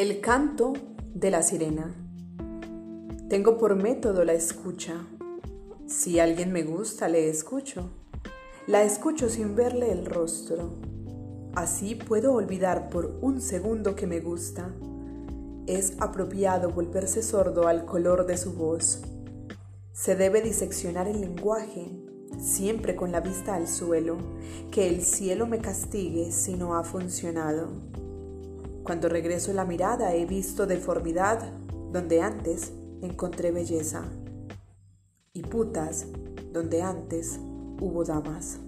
El canto de la sirena. Tengo por método la escucha. Si alguien me gusta, le escucho. La escucho sin verle el rostro. Así puedo olvidar por un segundo que me gusta. Es apropiado volverse sordo al color de su voz. Se debe diseccionar el lenguaje, siempre con la vista al suelo, que el cielo me castigue si no ha funcionado. Cuando regreso la mirada he visto deformidad donde antes encontré belleza y putas donde antes hubo damas.